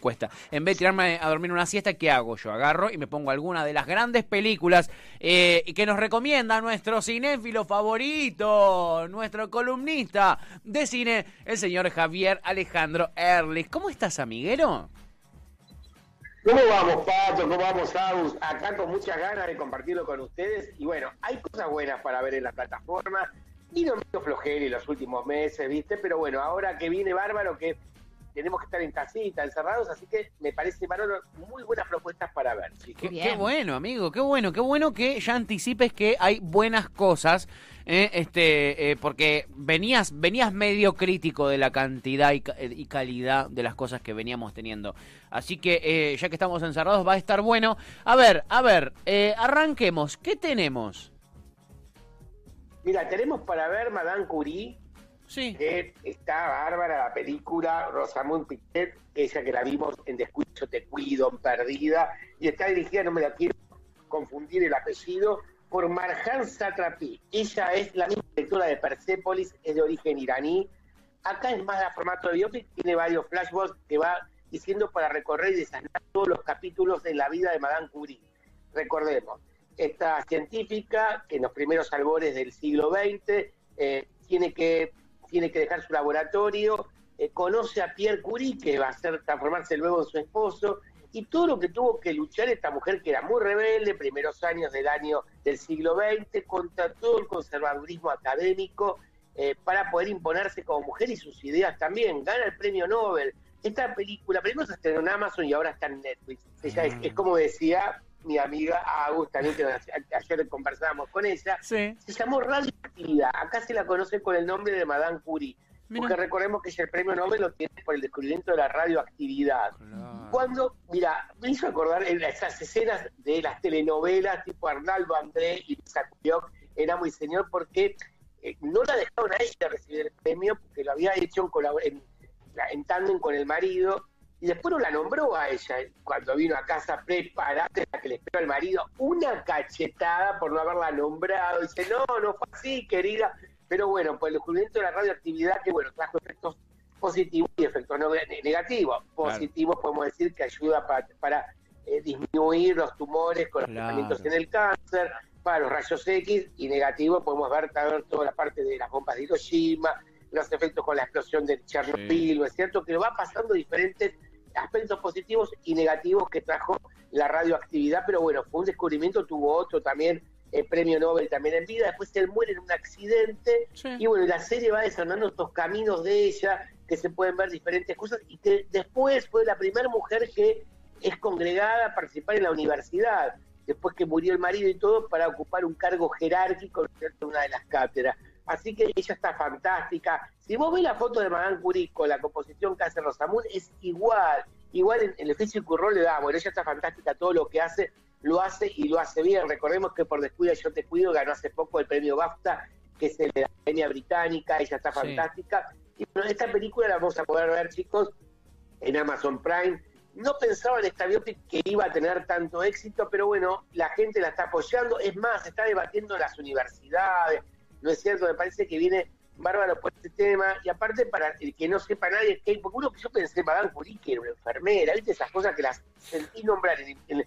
cuesta. En vez de tirarme a dormir una siesta, ¿qué hago yo? Agarro y me pongo alguna de las grandes películas eh, que nos recomienda nuestro cinéfilo favorito, nuestro columnista de cine, el señor Javier Alejandro Erlich. ¿Cómo estás, amiguero? ¿Cómo vamos, Pato? ¿Cómo vamos, Agus? Acá con muchas ganas de compartirlo con ustedes. Y bueno, hay cosas buenas para ver en la plataforma. Vino medio flojero en los últimos meses, ¿viste? Pero bueno, ahora que viene bárbaro, que tenemos que estar en casita, encerrados, así que me parece, Manolo, muy buenas propuestas para ver. Qué, bueno, amigo, qué bueno, qué bueno que ya anticipes que hay buenas cosas, eh, este, eh, porque venías, venías medio crítico de la cantidad y, y calidad de las cosas que veníamos teniendo. Así que eh, ya que estamos encerrados va a estar bueno. A ver, a ver, arranquemos, ¿qué tenemos? Mira, tenemos para ver Madame Curie, Que está bárbara la película, Rosamund Pichet, ella que la vimos en Descuido Te Cuido, Perdida, y está dirigida, no me la quiero confundir el apellido, por Marjan Satrapi. Ella es la misma directora de Persepolis, es de origen iraní. Acá es más la formato de biopic, tiene varios flashbacks que va diciendo para recorrer y desanar todos los capítulos de la vida de Madame Curie. Recordemos, esta científica que en los primeros albores del siglo XX eh, tiene que tiene que dejar su laboratorio, eh, conoce a Pierre Curie, que va a hacer transformarse luego en su esposo, y todo lo que tuvo que luchar esta mujer que era muy rebelde, primeros años del año del siglo XX, contra todo el conservadurismo académico, eh, para poder imponerse como mujer y sus ideas también. Gana el premio Nobel. Esta película, primero se estrenó en Amazon y ahora está en Netflix. Ella es, es, como decía mi amiga Agus, también que ayer conversábamos con ella, se llamó Radioactividad. Acá se la conoce con el nombre de Madame Curie. Porque recordemos que el premio Nobel lo tiene por el descubrimiento de la radioactividad. Cuando, mira, me hizo acordar en esas escenas de las telenovelas tipo Arnaldo André y Lisa era muy señor, porque eh, no la dejaron a ella recibir el premio, porque lo había hecho en, en, en tándem con el marido, y después no la nombró a ella cuando vino a casa preparada, la que le esperó al marido, una cachetada por no haberla nombrado. Dice, no, no fue así, querida. Pero bueno, pues el descubrimiento de la radioactividad, que bueno, trajo efectos positivos y efectos negativos. Positivos podemos decir que ayuda para, eh, disminuir los tumores con los tratamientos en el cáncer, para los rayos X, y negativo podemos ver toda la parte de las bombas de Hiroshima, los efectos con la explosión de Chernobyl, es cierto? Que va pasando diferentes aspectos positivos y negativos que trajo la radioactividad, pero bueno, fue un descubrimiento, tuvo otro también, el premio Nobel también en vida, después él muere en un accidente, y bueno, la serie va desarrollando estos caminos de ella, que se pueden ver diferentes cosas, y que después fue la primera mujer que es congregada a participar en la universidad, después que murió el marido y todo, para ocupar un cargo jerárquico en una de las cátedras. Así que ella está fantástica. Si vos ves la foto de Madame Curie con la composición que hace Rosamund, es igual. Igual en, el oficio Currol le da, bueno, ella está fantástica, todo lo que hace, lo hace y lo hace bien. Recordemos que por Descuida Yo Te Cuido ganó hace poco el premio BAFTA, que es el de la Academia Británica, ella está fantástica. Y bueno, esta película la vamos a poder ver, chicos, en Amazon Prime. No pensaba en esta biopic que iba a tener tanto éxito, pero bueno, la gente la está apoyando. Es más, está debatiendo las universidades, ¿no es cierto? Me parece que viene bárbaro por este tema, y aparte para el que no sepa nadie, que porque uno que yo pensé, Madame Curie, que era una enfermera, ¿viste? Esas cosas que las sentí nombrar en,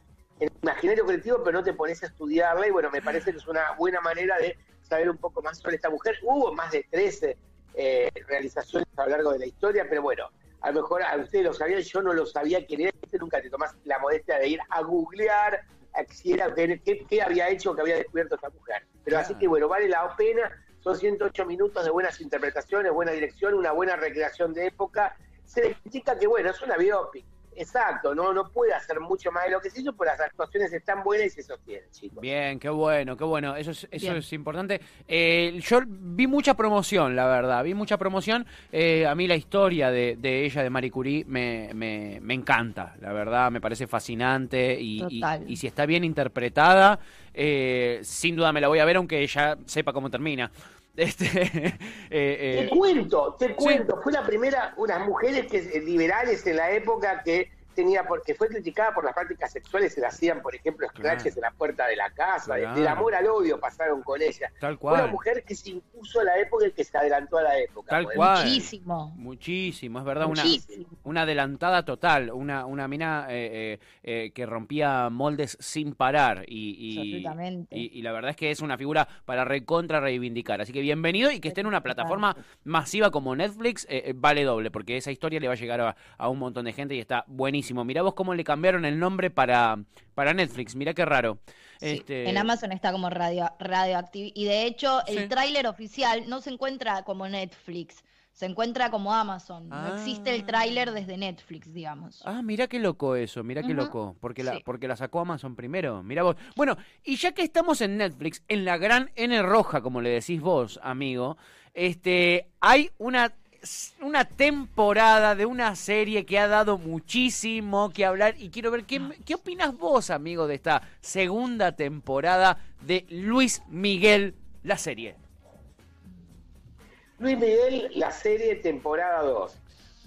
imaginario colectivo, pero no te pones a estudiarla, y bueno, me parece que es una buena manera de saber un poco más sobre esta mujer. Hubo más de 13 eh, realizaciones a lo largo de la historia, pero bueno, a lo mejor a ustedes lo sabían, yo no lo sabía quién era, nunca te tomás la modestia de ir a googlear, quisiera ver qué, qué había hecho, que había descubierto esta mujer. Pero así que bueno, vale la pena, son 108 minutos de buenas interpretaciones, buena dirección, una buena recreación de época. Se le critica que bueno, es una biopic, Exacto, no no puede hacer mucho más de lo que se hizo, pero las actuaciones están buenas y se sostienen, chicos. Bien, qué bueno, qué bueno, eso es, eso es importante. Eh, yo vi mucha promoción, la verdad, vi mucha promoción. Eh, a mí la historia de, ella, de Marie Curie, me, me, me, encanta, la verdad, me parece fascinante y, y, si está bien interpretada, eh, sin duda me la voy a ver, aunque ella sepa cómo termina. Este, eh, eh, te cuento, te cuento, fue la primera, unas mujeres que liberales en la época que tenía porque fue criticada por las prácticas sexuales, se le hacían, por ejemplo, scratches en la puerta de la casa, del amor al odio pasaron con ella. Tal cual. Una mujer que se impuso a la época y que se adelantó a la época. Tal cual. Muchísimo. Muchísimo, es verdad, una, una adelantada total, una, una mina eh, eh, que rompía moldes sin parar y, y, la verdad es que es una figura para recontra reivindicar. Así que bienvenido y que esté en una plataforma masiva como Netflix, vale doble, porque esa historia le va a llegar a, a un montón de gente y está buenísimo. Mirá vos cómo le cambiaron el nombre para, para Netflix, mirá qué raro. este... En Amazon está como radio, Radioactive y de hecho el tráiler oficial no se encuentra como Netflix. Se encuentra como Amazon. No existe el ah. tráiler desde Netflix, digamos. Ah, mira qué loco eso, mira qué loco. Porque la, porque la sacó Amazon primero. Mira vos. Bueno, y ya que estamos en Netflix, en la gran N roja, como le decís vos, amigo, este, hay una una temporada de una serie que ha dado muchísimo que hablar y quiero ver qué, qué opinas vos, amigo, de esta segunda temporada de Luis Miguel, la serie. Luis Miguel, la serie temporada 2.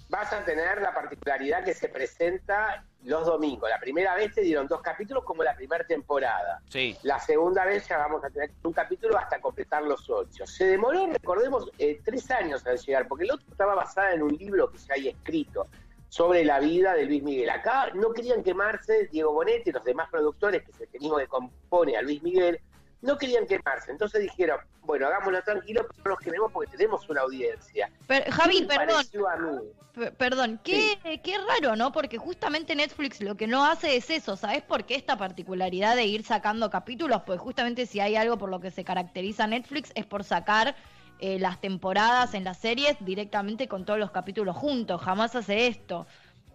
Vas a tener la particularidad que se presenta los domingos. La primera vez te dieron dos capítulos como la primera temporada. Sí. La segunda vez ya vamos a tener un capítulo hasta completar los ocho. Se demoró, recordemos, eh, tres años al llegar, porque el otro estaba basado en un libro que se haya escrito sobre la vida de Luis Miguel. Acá no querían quemarse Diego Bonetti y los demás productores, que es el que compone a Luis Miguel, no querían quemarse. Entonces dijeron, bueno, hagámoslo tranquilo, pero no nos queremos porque tenemos una audiencia. Javi, perdón. Perdón, qué, qué raro, ¿no? Porque justamente Netflix lo que no hace es eso. ¿Sabes por qué esta particularidad de ir sacando capítulos? Pues justamente si hay algo por lo que se caracteriza Netflix es por sacar eh, las temporadas en las series directamente con todos los capítulos juntos. Jamás hace esto.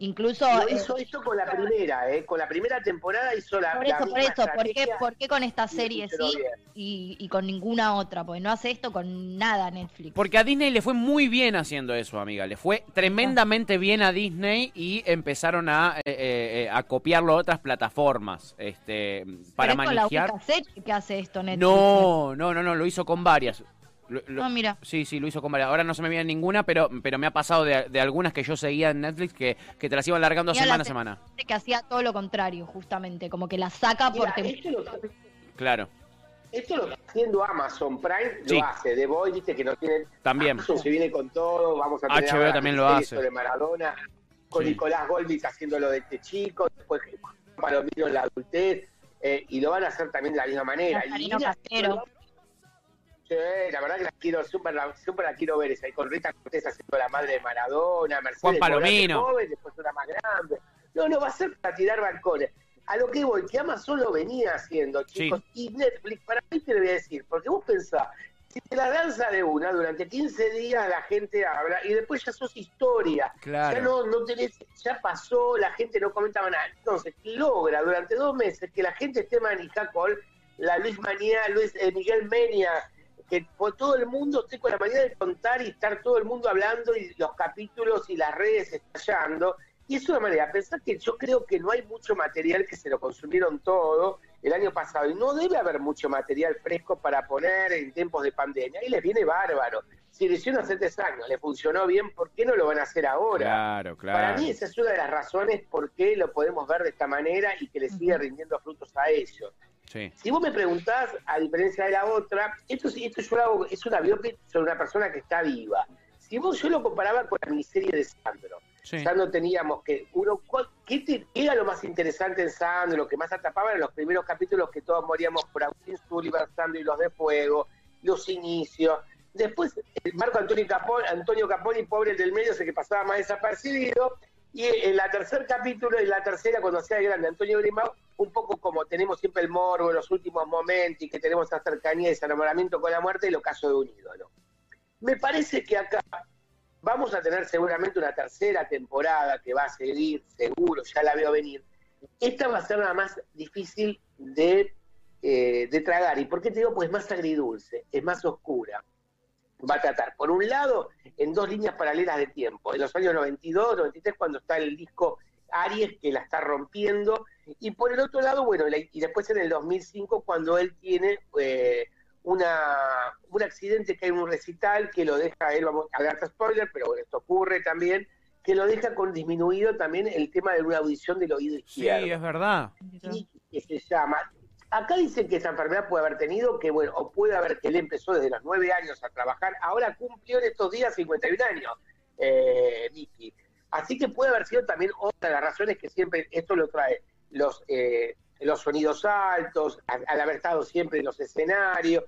Incluso. Eh, hizo esto con la primera, ¿eh? Con la primera temporada hizo la. Por eso, por eso. ¿Por qué, con esta serie sí y, con ninguna otra? Porque no hace esto con nada Netflix. Porque a Disney le fue muy bien haciendo eso, amiga. Le fue tremendamente bien a Disney y empezaron a, eh, eh, a copiarlo a otras plataformas. Este, para manejar. la serie que hace esto Netflix. No, no, no, no, lo hizo con varias. Ah, mira. Sí, sí, lo hizo con varias. Ahora no se me viene ninguna, pero, pero me ha pasado de, algunas que yo seguía en Netflix que, que te las iban largando semana a semana. Que hacía todo lo contrario, justamente, como que la saca por Claro. Esto lo está haciendo Amazon Prime, lo hace. The Boy, viste que no tienen. También. Amazon se viene con todo, vamos a tener HBO también lo hace. de Maradona, con Nicolás Golbis haciéndolo de este chico, después Palomino en la adultez, eh, y lo van a hacer también de la misma manera. Y la verdad que la quiero, súper la, super la quiero ver esa. Y con Rita Cortés haciendo la madre de Maradona, Mercedes Juan Palomino. Joven, después una más grande. No, no, va a ser para tirar balcones. A lo que voy, que Amazon lo venía haciendo, chicos. Y Netflix, para mí te lo voy a decir, porque vos pensás, si te la danza de una, durante 15 días la gente habla y después ya sos historia. Claro. Ya no, no tenés, ya pasó, la gente no comentaba nada. Entonces, logra durante dos meses que la gente esté manija con la Luis Manía, Luis eh, Miguel Menia, que todo el mundo esté con la manera de contar y estar todo el mundo hablando y los capítulos y las redes estallando. Y es una manera, pensar que yo creo que no hay mucho material que se lo consumieron todo el año pasado y no debe haber mucho material fresco para poner en tiempos de pandemia. Y les viene bárbaro. Si lo hicieron hace tres años, le funcionó bien, ¿por qué no lo van a hacer ahora? Claro, claro. Para mí esa es una de las razones por qué lo podemos ver de esta manera y que le sigue rindiendo frutos a ellos. Si vos me preguntás, a diferencia de la otra, esto, esto yo lo hago, es una biopic sobre una persona que está viva. Si vos yo lo comparaba con la miniserie de Sandro, Sandro teníamos que, uno, ¿qué, era lo más interesante en Sandro? Lo que más atrapaba eran los primeros capítulos que todos moríamos por Agustín Sullivan, Sandro y los de Fuego, los inicios. Después, Marco Antonio Caponi, Antonio Caponi, pobre del medio, sé que pasaba más desapercibido. Y en la tercer capítulo, en la tercera, cuando sea grande Antonio Grimao, un poco como tenemos siempre el morbo en los últimos momentos y que tenemos esa cercanía ese enamoramiento con la muerte, y lo caso de un ídolo. Me parece que acá vamos a tener seguramente una tercera temporada que va a seguir, seguro, ya la veo venir. Esta va a ser la más difícil de, eh, de tragar. ¿Y por qué te digo? Pues es más agridulce, es más oscura. Va a tratar, por un lado, en dos líneas paralelas de tiempo. En los años 92, 93, cuando está el disco Aries, que la está rompiendo, y por el otro lado, bueno, y después en el 2005 cuando él tiene eh, una, un accidente que hay un recital que lo deja él, vamos a dar spoiler, pero bueno, esto ocurre también, que lo deja con disminuido también el tema de una audición del oído izquierdo. Sí, es verdad. Y que se llama. Acá dicen que esa enfermedad puede haber tenido, que bueno, o puede haber que él empezó desde los nueve años a trabajar, ahora cumplió en estos días 51 años, eh, Vicky. Así que puede haber sido también otra de las razones que siempre esto lo trae, los, eh, los sonidos altos, al, haber estado siempre en los escenarios,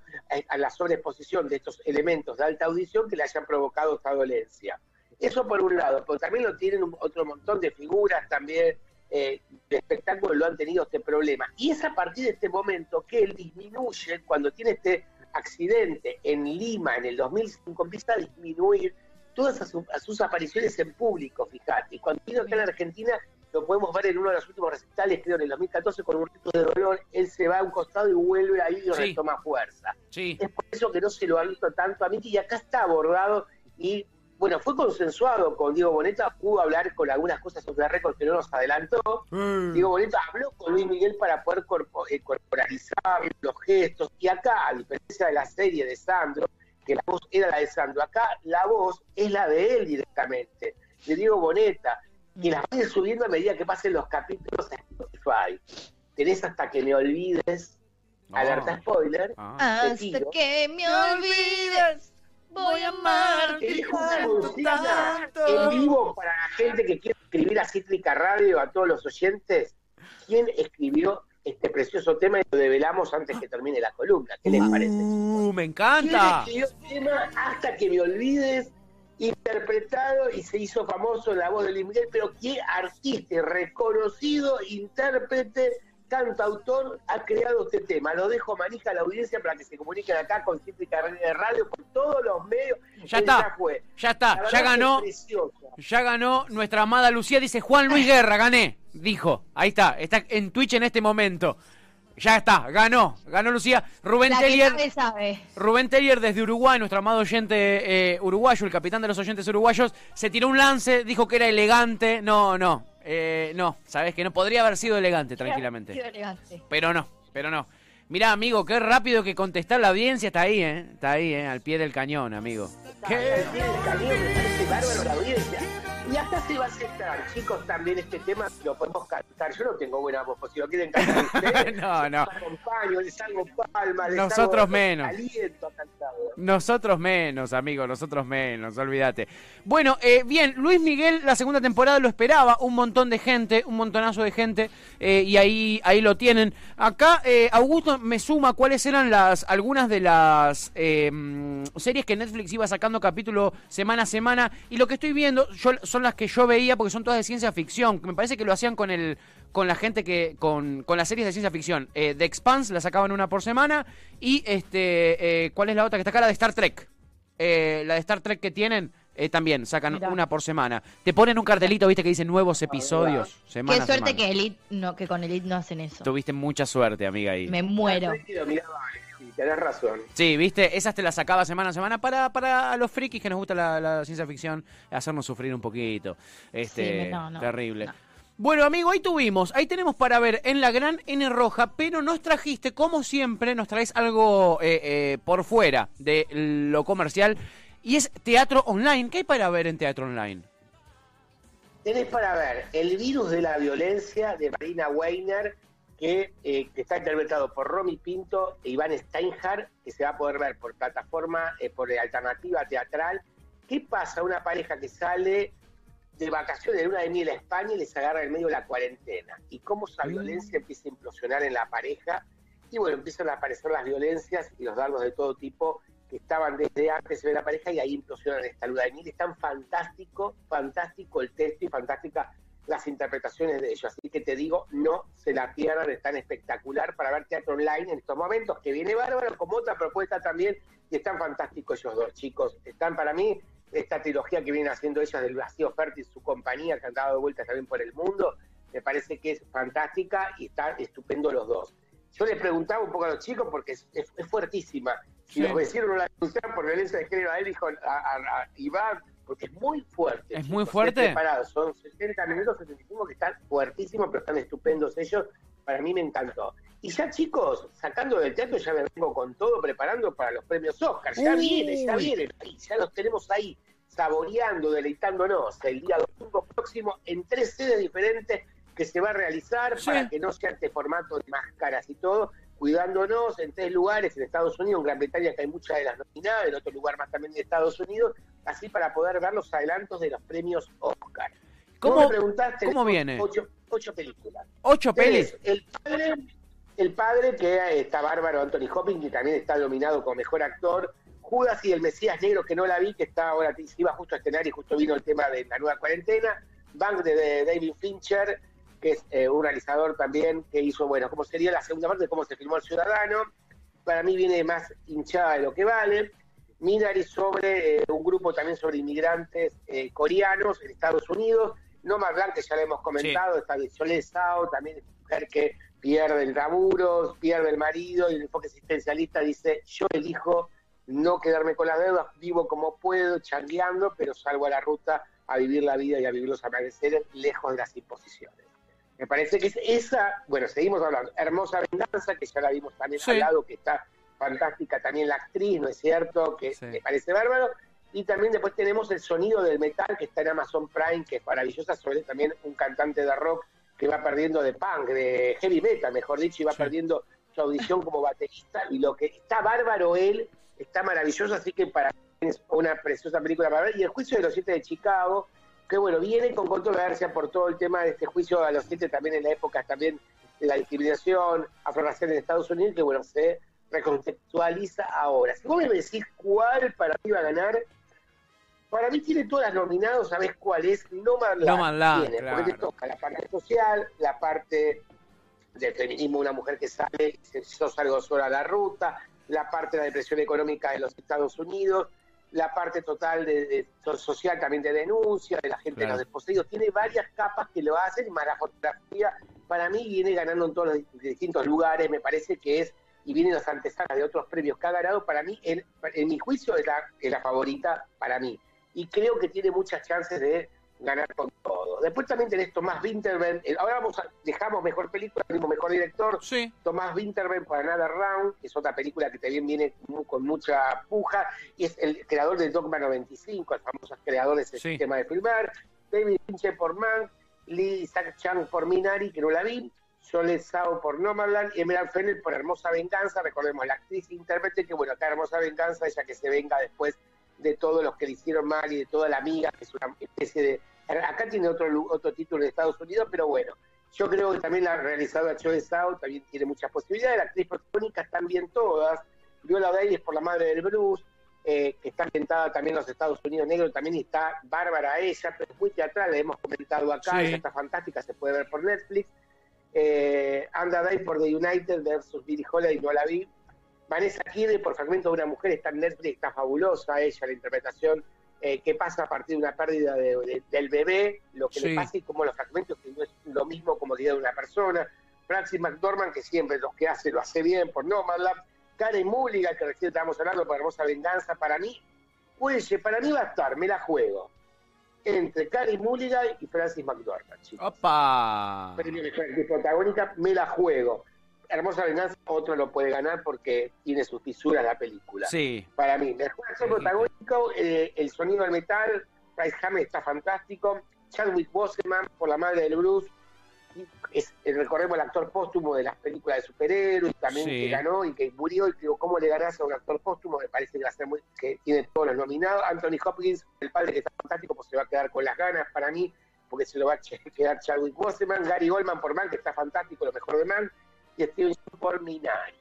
a, la sobreexposición de estos elementos de alta audición que le hayan provocado esta dolencia. Eso por un lado, pero también lo tienen otro montón de figuras también eh, de espectáculos lo han tenido este problema. Y es a partir de este momento que él disminuye, cuando tiene este accidente en Lima en el 2005, empieza a disminuir todas sus, apariciones en público, fíjate. Y cuando vino acá en Argentina, lo podemos ver en uno de los últimos recitales, creo en el 2014, con un rito de dolor, él se va a un costado y vuelve ahí y retoma fuerza. Es por eso que no se lo ha visto tanto a mí, y acá está abordado y bueno, fue consensuado con Diego Boneta, pudo hablar con algunas cosas sobre récord que no nos adelantó. Mm. Diego Boneta habló con Luis Miguel para poder eh, corporalizar los gestos. Y acá, a diferencia de la serie de Sandro, que la voz era la de Sandro, acá la voz es la de él directamente, de Diego Boneta. Y las va subiendo a medida que pasen los capítulos en Spotify. Tenés hasta que me olvides. Alerta spoiler. Ah. Hasta que me olvides voy a amar En vivo para la gente que quiere escribir a Cítrica Radio, a todos los oyentes, ¿quién escribió este precioso tema y lo develamos antes que termine la columna? ¿Qué les parece? Uh, me encanta. ¿Quién escribió el tema hasta que me olvides? interpretado y se hizo famoso en la voz de Luis Miguel, pero qué artista, reconocido intérprete autor ha creado este tema. Lo dejo manija a la audiencia para que se comuniquen acá con Cítrica de Radio por todos los medios. Ya está, ya, está, ya ganó. Ya ganó nuestra amada Lucía, dice Juan Luis Guerra, gané, dijo. Ahí está, está en Twitch en este momento. Ya está, ganó, ganó Lucía. Rubén Tellier. Rubén Tellier desde Uruguay, nuestro amado oyente eh, uruguayo, el capitán de los oyentes uruguayos, se tiró un lance, dijo que era elegante. No, no, eh, no, sabes que no podría haber sido elegante tranquilamente. Pero no, pero no. Mirá, amigo, qué rápido que contestar la audiencia está ahí, ¿eh? Está ahí, ¿eh? Al pie del cañón, amigo. ¿Qué? Al pie Y acá se va a aceptar, chicos, también este tema lo podemos cantar. Yo no tengo buena voz, pues si lo quieren cantar ustedes, no, no. acompaño, les hago palmas, les Nosotros menos. Nosotros menos, amigo, nosotros menos, olvídate. Bueno, eh, bien, Luis Miguel, la segunda temporada lo esperaba, un montón de gente, un montonazo de gente, eh, y ahí, ahí lo tienen. Acá, eh, Augusto me suma cuáles eran las algunas de las series que Netflix iba sacando capítulo semana a semana, y lo que estoy viendo, yo son las que yo veía porque son todas de ciencia ficción. Me parece que lo hacían con el con la gente que con, con las series de ciencia ficción. Eh, The Expanse la sacaban una por semana y este eh, ¿cuál es la otra que está acá? La de Star Trek. Eh, la de Star Trek que tienen eh, también sacan una por semana. Te ponen un cartelito, viste, que dice nuevos episodios. Semana Qué suerte que Elite no, que con Elite no hacen eso. Tuviste mucha suerte, amiga ahí. Me muero tenés razón. Sí, viste, esas te las sacaba semana a semana para, para los frikis que nos gusta la, ciencia ficción, hacernos sufrir un poquito. Este, terrible. Bueno, amigo, ahí tuvimos, ahí tenemos para ver en la gran N roja, pero nos trajiste, como siempre, nos traes algo eh, eh, por fuera de lo comercial y es teatro online. ¿Qué hay para ver en teatro online? Tenés para ver El virus de la violencia de Marina Weiner, que, eh, que, está interpretado por Romy Pinto e Iván Steinhardt, que se va a poder ver por plataforma, eh, por alternativa teatral. ¿Qué pasa a una pareja que sale de vacaciones de una de miel a España y les agarra en medio de la cuarentena? Y cómo esa mm. violencia empieza a implosionar en la pareja. Y bueno, empiezan a aparecer las violencias y los dardos de todo tipo que estaban desde antes de la pareja y ahí implosionan esta luna de miel. Es tan fantástico, fantástico el texto y fantástica las interpretaciones de ellos. Así que te digo, no se la pierdan, es tan espectacular para ver teatro online en estos momentos, que viene bárbaro, como otra propuesta también, y están fantásticos ellos dos, chicos. Están para mí, esta trilogía que vienen haciendo ellos del Vacío Fértil, su compañía, que han dado vueltas también por el mundo, me parece que es fantástica y están estupendo los dos. Yo les preguntaba un poco a los chicos porque es, fuertísima. Si los vecinos no la denunciaron por violencia de género a él, dijo a Iván, porque es muy fuerte. ¿Es muy fuerte? Son 60 minutos, 75 que están fuertísimos, pero están estupendos ellos. Para mí me encantó. Y ya, chicos, sacando del teatro, ya me vengo con todo preparando para los premios Oscar. Ya viene, ya vienen, ya los tenemos ahí, saboreando, deleitándonos. El día 25 próximo en tres sedes diferentes que se va a realizar para que no sea este formato de máscaras y todo, cuidándonos en tres lugares, en Estados Unidos, en Gran Bretaña, que hay muchas de las nominadas, en otro lugar más también de Estados Unidos, así para poder ver los adelantos de los premios Oscar. ¿Cómo, me preguntaste, ¿cómo viene? Ocho, películas. ¿Ocho pelis? El padre, el padre, que está bárbaro, Anthony Hopkins, que también está nominado como mejor actor, Judas y el Mesías Negro, que no la vi, que está ahora, iba justo a estrenar y justo vino el tema de la nueva cuarentena, Bank de David Fincher, que es eh, un realizador también que hizo, bueno, cómo sería la segunda parte de cómo se filmó El Ciudadano. Para mí viene más hinchada de lo que vale. Minari sobre eh, un grupo también sobre inmigrantes eh, coreanos en Estados Unidos. No más que ya le hemos comentado, está Solé Sao, también mujer que pierde el laburo, pierde el marido y el enfoque existencialista dice, yo elijo no quedarme con las deudas, vivo como puedo, changueando, pero salgo a la ruta a vivir la vida y a vivir los amaneceres lejos de las imposiciones. Me parece que es esa, bueno, seguimos hablando, Hermosa Venganza, que ya la vimos también al lado, que está fantástica también la actriz, ¿no es cierto? Que me parece bárbaro. Y también después tenemos el sonido del metal que está en Amazon Prime, que es maravillosa, sobre también un cantante de rock que va perdiendo de punk, de heavy metal, mejor dicho, y va perdiendo su audición como baterista. Y lo que está bárbaro él, está maravilloso, así que para mí es una preciosa película para ver. Y el juicio de los siete de Chicago, que bueno, viene con controversia por todo el tema de este juicio a los siete también en la época también de la discriminación afro-racial en Estados Unidos, que bueno, se recontextualiza ahora. Si vos me decís cuál para mí va a ganar, para mí tiene todas las nominadas, ¿sabés cuál es? No Land. tiene, porque te toca la parte social, la parte del feminismo, una mujer que sale, yo salgo sola a la ruta, la parte de la depresión económica de los Estados Unidos, la parte total de, social también de denuncia, de la gente de los desposeídos, tiene varias capas que lo hacen, y más la fotografía para mí viene ganando en todos los distintos lugares, me parece que es, y viene las antesalas de otros premios que ha ganado, para mí, en, en mi juicio, es la, es la favorita para mí. Y creo que tiene muchas chances de ganar con todo. Después también tenés Tomás Winterberg, eh, ahora vamos a, dejamos mejor película, mejor director, sí. Tomás Winterberg para Another Round, que es otra película que también viene con mucha puja, y es el creador de Dogma 95, el famoso creador de ese sistema de filmar, David Fincher por Mank, Lee Isaac Chang por Minari, que no la vi, Sole Sao por Nomadland y Emerald Fennel por Hermosa Venganza, recordemos la actriz intérprete que bueno, acá Hermosa Venganza, ella que se venga después de todos los que le hicieron mal y de toda la amiga, que es una especie de... Acá tiene otro, otro título de Estados Unidos, pero bueno, yo creo que también la realizadora Joe Sao también tiene muchas posibilidades, las actriz protagónica están bien todas, Viola Davis por la madre del Bruce, eh, que está ambientada también en los Estados Unidos negros, también está bárbara ella, pero es muy teatral, la hemos comentado acá, está fantástica, se puede ver por Netflix. Eh, Anda Day por The United versus Billy Holiday, no la vi, Vanessa Kirby por Fragmento de una Mujer está en Netflix, está fabulosa ella, la interpretación eh, que pasa a partir de una pérdida del bebé, lo que le pasa y como los fragmentos, que no es lo mismo como día de una persona. Francis McDormand, que siempre lo que hace lo hace bien por Nomadland. Karen Mulligan, que recién estábamos hablando por Hermosa Venganza, para mí, pues para mí va a estar, me la juego, entre Karen Mulligan y Francis McDormand, chicos. ¡Opa! Premio de protagónica, me la juego. Hermosa Venganza otro lo puede ganar porque tiene sus fisuras la película. Sí. Para mí, mejor actor protagónico, eh, el sonido del metal, Price Hammer está fantástico, Chadwick Boseman por la madre del Bruce, es, eh, recordemos el actor póstumo de las películas de superhéroes, también que ganó y que murió, y digo, ¿cómo le ganás a un actor póstumo? Me parece que va a ser muy, que tiene todos los nominados. Anthony Hopkins, el padre que está fantástico, pues se va a quedar con las ganas para mí, porque se lo va a quedar Chadwick Boseman, Gary Goldman por Man, que está fantástico, lo mejor de Man, y Steven por Minari.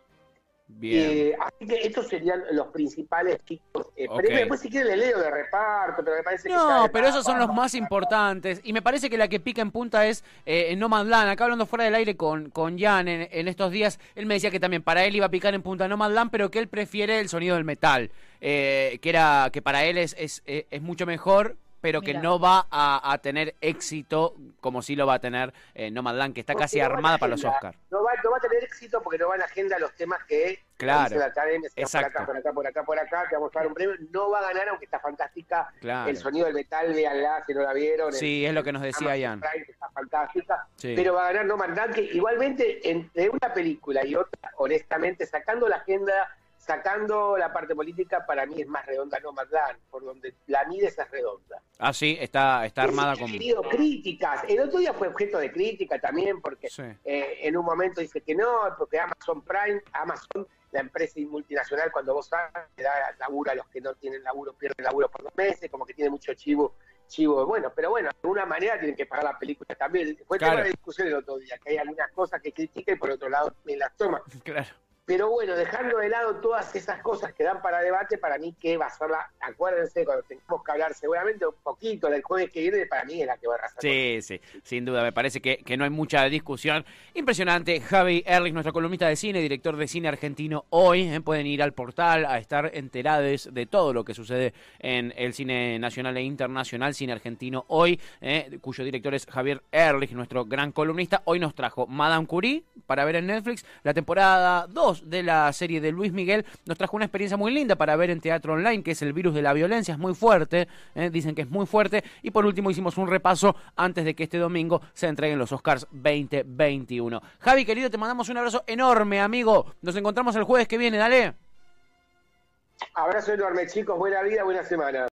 Bien. Eh, así que estos serían los principales chicos. Eh, pero después si quieren le leo de reparto, pero me parece no, que... No, pero esos son los más importantes. Y me parece que la que pica en punta es eh, No Man's Land. Acá hablando fuera del aire con, con Jan en, estos días, él me decía que también para él iba a picar en punta No Man's Land, pero que él prefiere el sonido del metal. Eh, que era que para él es, es, es mucho mejor pero que no va a, tener éxito como sí lo va a tener eh, Nomadland, que está casi armada para los Oscars. No va, no va, a tener éxito porque no va en la agenda los temas que claro, la academia, Exacto. por acá, por acá, por acá, que vamos a dar un premio. No va a ganar, aunque está fantástica. El sonido del metal, véanla si no la vieron. Sí, es lo que nos decía Ian. Está fantástica. Pero va a ganar Nomadland, que igualmente entre una película y otra, honestamente, sacando la agenda sacando la parte política, para mí es más redonda no Nomadland, por donde la Mides es redonda. Ah, sí, está, está armada con... tenido críticas. El otro día fue objeto de crítica también, porque eh, en un momento dice que no, porque Amazon Prime, Amazon, la empresa multinacional, cuando vos sabes, te da laburo a los que no tienen laburo, pierden laburo por dos meses, como que tiene mucho chivo chivo. Bueno, pero bueno, de alguna manera tienen que pagar la película también. Fue tema de discusión el otro día, que hay algunas cosas que critica y por otro lado me las toma. Claro. Pero bueno, dejando de lado todas esas cosas que dan para debate, para mí que va a ser la, acuérdense, cuando tengamos que hablar seguramente un poquito del jueves que viene, para mí es la que va a arrasar. Sí, sí, sin duda, me parece que, que, no hay mucha discusión. Impresionante, Javi Erlich, nuestro columnista de cine, director de cine argentino hoy, eh, pueden ir al portal a estar enterados de todo lo que sucede en el cine nacional e internacional, cine argentino hoy, eh, cuyo director es Javier Erlich, nuestro gran columnista, hoy nos trajo Madame Curie para ver en Netflix, la temporada 2 de la serie de Luis Miguel, nos trajo una experiencia muy linda para ver en teatro online, que es el virus de la violencia, es muy fuerte, ¿eh? dicen que es muy fuerte. Y por último hicimos un repaso antes de que este domingo se entreguen los Oscars 2021. Javi, querido, te mandamos un abrazo enorme, amigo. Nos encontramos el jueves que viene, dale. Abrazo enorme, chicos. Buena vida, buena semana.